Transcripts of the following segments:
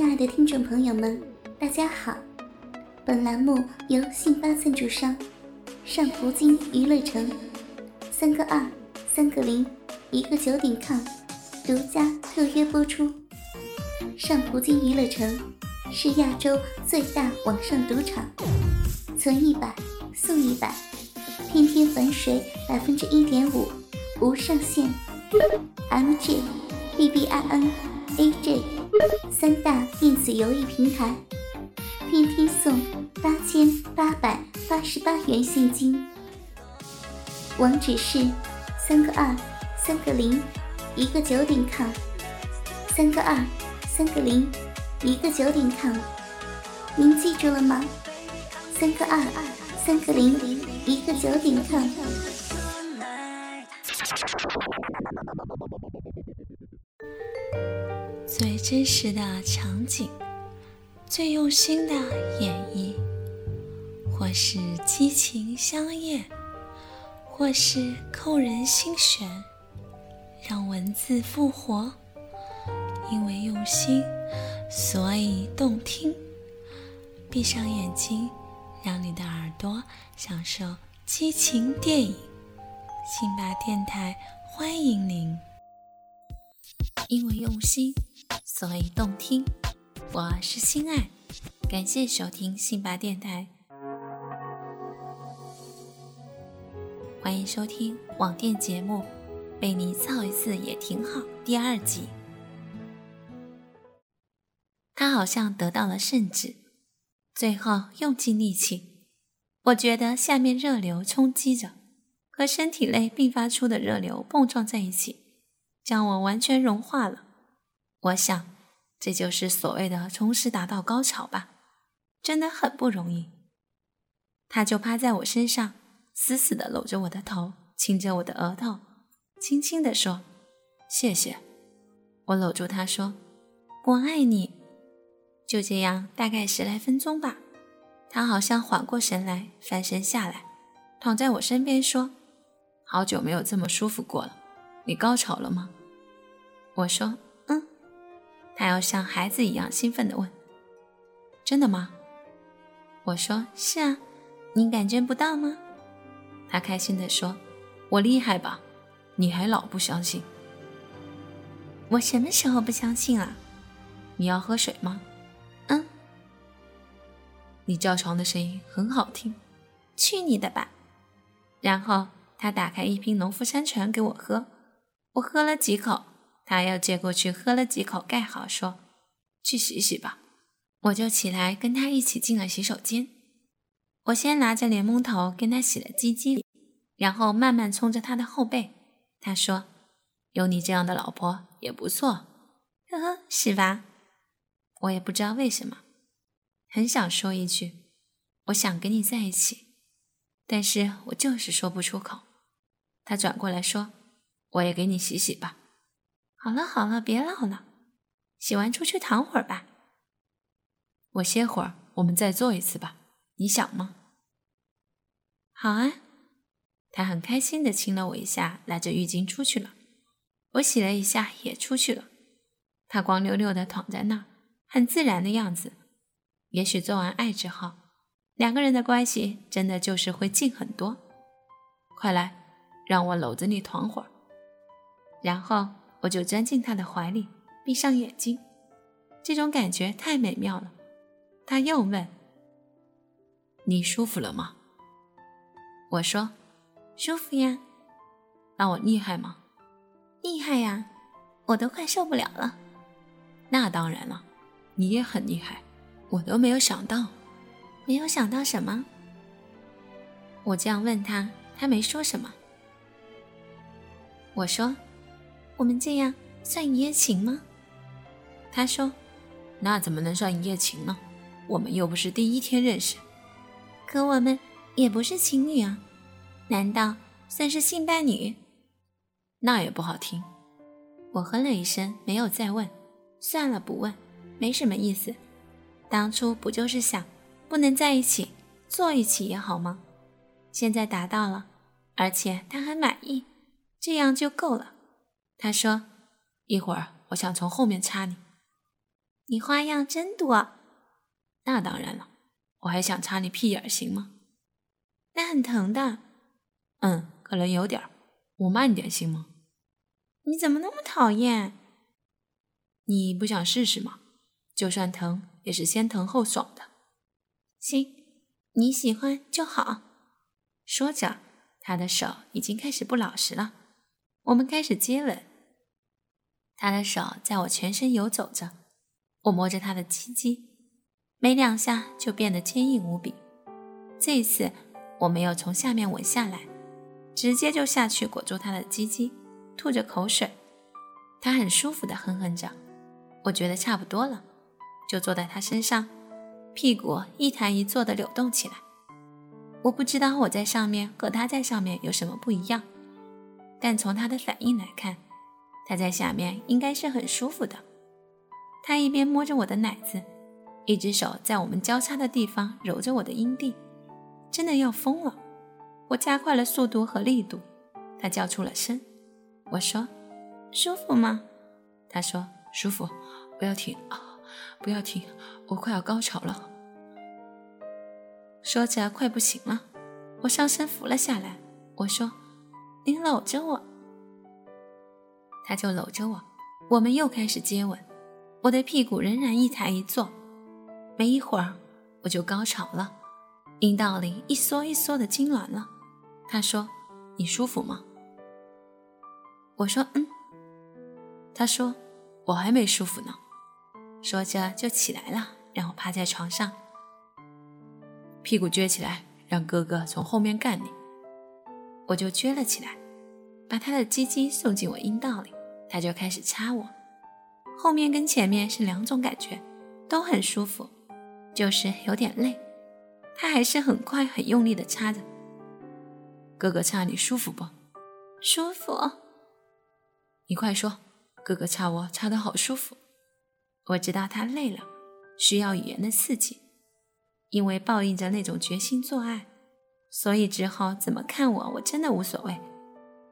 亲爱的听众朋友们，大家好！本栏目由信发赞助商上葡京娱乐城三个二三个零一个九点 com 独家特约播出。上葡京娱乐城是亚洲最大网上赌场，存一百送一百，天天返水百分之一点五，无上限。MJ、BBIN、AJ。三大电子游戏平台，天天送八千八百八十八元现金。网址是三个二三个零一个九点 com，三个二三个零一个九点 com，您记住了吗？三个二三个零一个九点 com。最真实的场景，最用心的演绎，或是激情相艳，或是扣人心弦，让文字复活。因为用心，所以动听。闭上眼睛，让你的耳朵享受激情电影。辛巴电台欢迎您。因为用心。所以动听，我是心爱，感谢收听信巴电台，欢迎收听网店节目《被你造一次也挺好》第二集。他好像得到了圣旨，最后用尽力气，我觉得下面热流冲击着，和身体内并发出的热流碰撞在一起，将我完全融化了。我想，这就是所谓的同时达到高潮吧，真的很不容易。他就趴在我身上，死死地搂着我的头，亲着我的额头，轻轻地说：“谢谢。”我搂住他说：“我爱你。”就这样，大概十来分钟吧。他好像缓过神来，翻身下来，躺在我身边说：“好久没有这么舒服过了，你高潮了吗？”我说。嗯他要像孩子一样兴奋地问：“真的吗？”我说：“是啊，你感觉不到吗？”他开心地说：“我厉害吧？你还老不相信？我什么时候不相信了？你要喝水吗？嗯。你叫床的声音很好听，去你的吧！”然后他打开一瓶农夫山泉给我喝，我喝了几口。他又接过去喝了几口，盖好说：“去洗洗吧。”我就起来跟他一起进了洗手间。我先拿着莲蓬头跟他洗了鸡鸡，然后慢慢冲着他的后背。他说：“有你这样的老婆也不错，呵呵，是吧？”我也不知道为什么，很想说一句：“我想跟你在一起。”但是我就是说不出口。他转过来说：“我也给你洗洗吧。”好了好了，别闹了，洗完出去躺会儿吧。我歇会儿，我们再做一次吧。你想吗？好啊。他很开心的亲了我一下，拿着浴巾出去了。我洗了一下，也出去了。他光溜溜的躺在那儿，很自然的样子。也许做完爱之后，两个人的关系真的就是会近很多。快来，让我搂着你躺会儿，然后。我就钻进他的怀里，闭上眼睛，这种感觉太美妙了。他又问：“你舒服了吗？”我说：“舒服呀。”那我厉害吗？厉害呀，我都快受不了了。那当然了，你也很厉害，我都没有想到。没有想到什么？我这样问他，他没说什么。我说。我们这样算一夜情吗？他说：“那怎么能算一夜情呢？我们又不是第一天认识。可我们也不是情侣啊，难道算是性伴侣？那也不好听。我哼了一声，没有再问。算了，不问，没什么意思。当初不就是想，不能在一起，坐一起也好吗？现在达到了，而且他还满意，这样就够了。他说：“一会儿我想从后面插你。”你花样真多。那当然了，我还想插你屁眼，行吗？那很疼的。嗯，可能有点儿。我慢点行吗？你怎么那么讨厌？你不想试试吗？就算疼，也是先疼后爽的。行，你喜欢就好。说着，他的手已经开始不老实了。我们开始接吻，他的手在我全身游走着。我摸着他的鸡鸡，没两下就变得坚硬无比。这一次，我没有从下面吻下来，直接就下去裹住他的鸡鸡，吐着口水。他很舒服的哼哼着。我觉得差不多了，就坐在他身上，屁股一抬一坐的扭动起来。我不知道我在上面和他在上面有什么不一样，但从他的反应来看，他在下面应该是很舒服的。他一边摸着我的奶子，一只手在我们交叉的地方揉着我的阴蒂，真的要疯了。我加快了速度和力度，他叫出了声。我说：“舒服吗？”他说：“舒服。”不要停啊！不要停，我快要高潮了。说着，快不行了，我上身扶了下来。我说：“你搂着我。”他就搂着我。我们又开始接吻，我的屁股仍然一抬一坐。没一会儿，我就高潮了，阴道里一缩一缩的痉挛了。他说：“你舒服吗？”我说：“嗯。”他说：“我还没舒服呢。”说着就起来了，让我趴在床上，屁股撅起来，让哥哥从后面干你。我就撅了起来，把他的鸡鸡送进我阴道里，他就开始插我。后面跟前面是两种感觉，都很舒服，就是有点累。他还是很快很用力的插着。哥哥插你舒服不？舒服。你快说，哥哥插我插的好舒服。我知道他累了，需要语言的刺激，因为报应着那种决心做爱，所以之后怎么看我，我真的无所谓。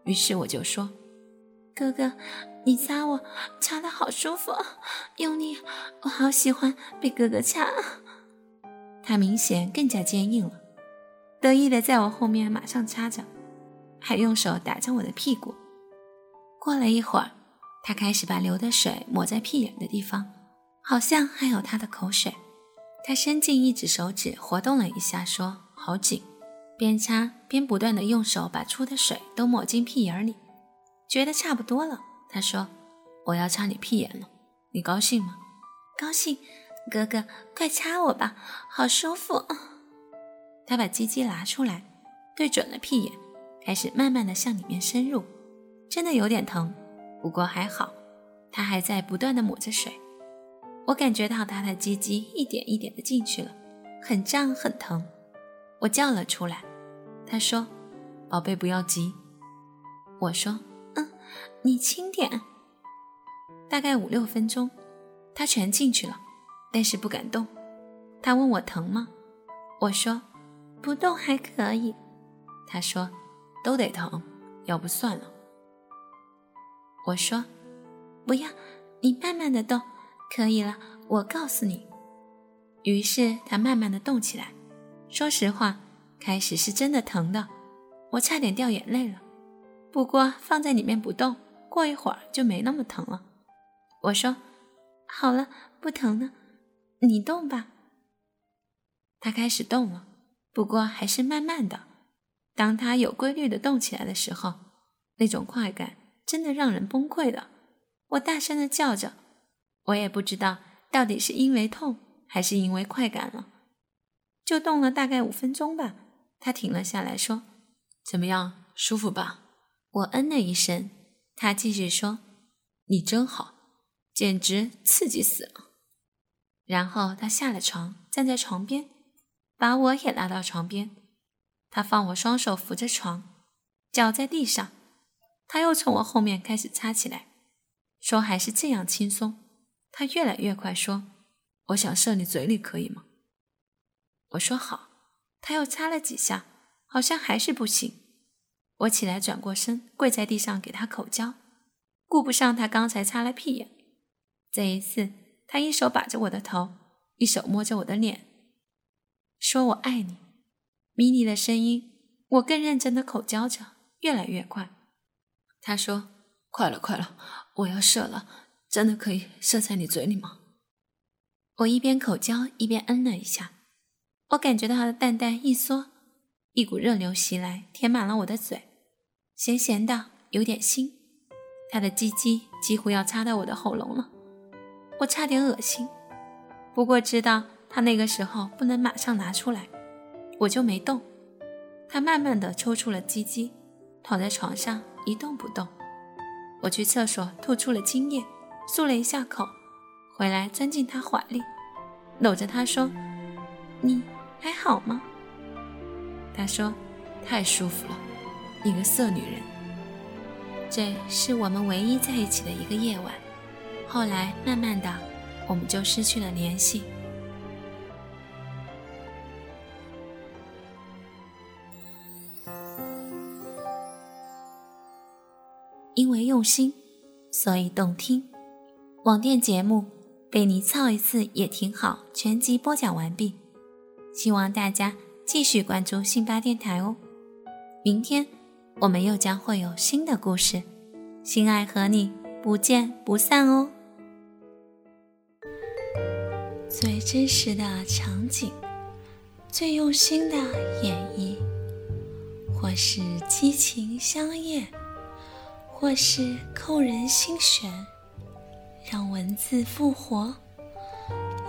于是我就说：“哥哥，你擦我，擦的好舒服，用力，我好喜欢被哥哥擦。”他明显更加坚硬了，得意的在我后面马上擦着，还用手打着我的屁股。过了一会儿，他开始把流的水抹在屁眼的地方。好像还有他的口水，他伸进一只手指，活动了一下，说：“好紧。”边擦边不断的用手把出的水都抹进屁眼里，觉得差不多了。他说：“我要擦你屁眼了，你高兴吗？”“高兴。”“哥哥，快擦我吧，好舒服。”他把鸡鸡拿出来，对准了屁眼，开始慢慢的向里面深入，真的有点疼，不过还好，他还在不断的抹着水。我感觉到他的鸡鸡一点一点的进去了，很胀很疼，我叫了出来。他说：“宝贝，不要急。”我说：“，你轻点。”大概五六分钟，他全进去了，但是不敢动。他问我疼吗？我说：“不动还可以。”他说：“都得疼，要不算了。”我说：“不要，你慢慢的动。”可以了，我告诉你。于是他慢慢的动起来。说实话，开始是真的疼的，我差点掉眼泪了。不过放在里面不动，过一会儿就没那么疼了。我说：“好了，不疼了，你动吧。”他开始动了，不过还是慢慢的。当他有规律的动起来的时候，那种快感真的让人崩溃的。我大声的叫着。我也不知道到底是因为痛还是因为快感了，就动了大概五分钟吧。他停了下来，说：“怎么样，舒服吧？”我嗯了一声。他继续说：“你真好，简直刺激死了。”然后他下了床，站在床边，把我也拉到床边。他放我双手扶着床，脚在地上。他又从我后面开始擦起来，说还是这样轻松。他越来越快，说：“我想射你嘴里，可以吗？”我说好。他又擦了几下，好像还是不行。我起来，转过身，跪在地上给他口交，顾不上他刚才擦了屁眼。这一次，他一手把着我的头，一手摸着我的脸，说我爱你。迷离的声音，我更认真的口交着，越来越快。他说：“快了，快了，我要射了，真的可以射在你嘴里吗？”我一边口交一边嗯了一下。我感觉到他的蛋蛋一缩，一股热流袭来，填满了我的嘴，咸咸的，有点腥。他的鸡鸡几乎要插到我的喉咙了，我差点恶心。不过知道他那个时候不能马上拿出来，我就没动。他慢慢的抽出了鸡鸡，躺在床上一动不动。我去厕所吐出了精液，漱了一下口，回来钻进他怀里，搂着他说：“你。”还好吗？他说：“太舒服了，一个色女人。”这是我们唯一在一起的一个夜晚。后来慢慢的，我们就失去了联系。因为用心，所以动听。网店节目被你操一次也挺好。全集播讲完毕。希望大家继续关注信巴电台哦，明天我们又将会有新的故事，心爱和你不见不散哦。最真实的场景，最用心的演绎，或是激情相艳，或是扣人心弦，让文字复活，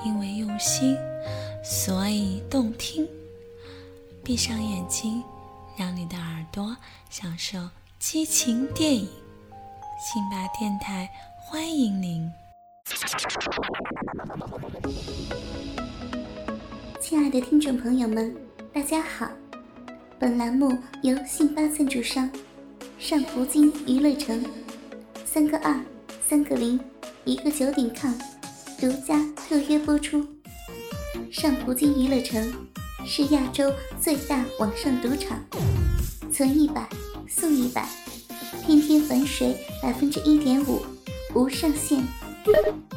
因为用心。所以动听，闭上眼睛，让你的耳朵享受激情电影。辛巴电台欢迎您，亲爱的听众朋友们，大家好。本栏目由信巴赞助商上葡京娱乐城三个二三个零一个九点 com 独家特约播出。上葡京娱乐城是亚洲最大网上赌场，存一百送一百，天天还水百分之一点五，无上限。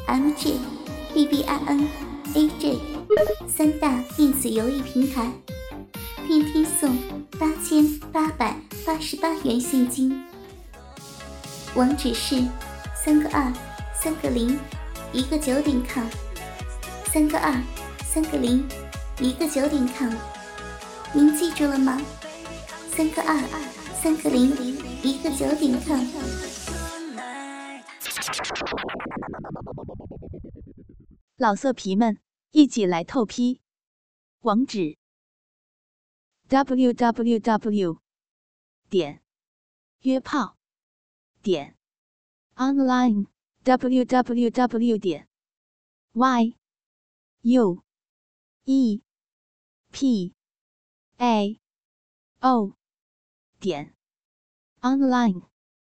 MJ、BBIN、AJ 三大电子游艺平台，天天送八千八百八十八元现金。网址是三个二三个零一个九点 com，三个二。三个零，一个九点 com，您记住了吗？三个二，三个零，一个九点 com。老色皮们，一起来透批，网址：w w w. 点约炮点 online w w w. 点 y u。e p a o 点 online。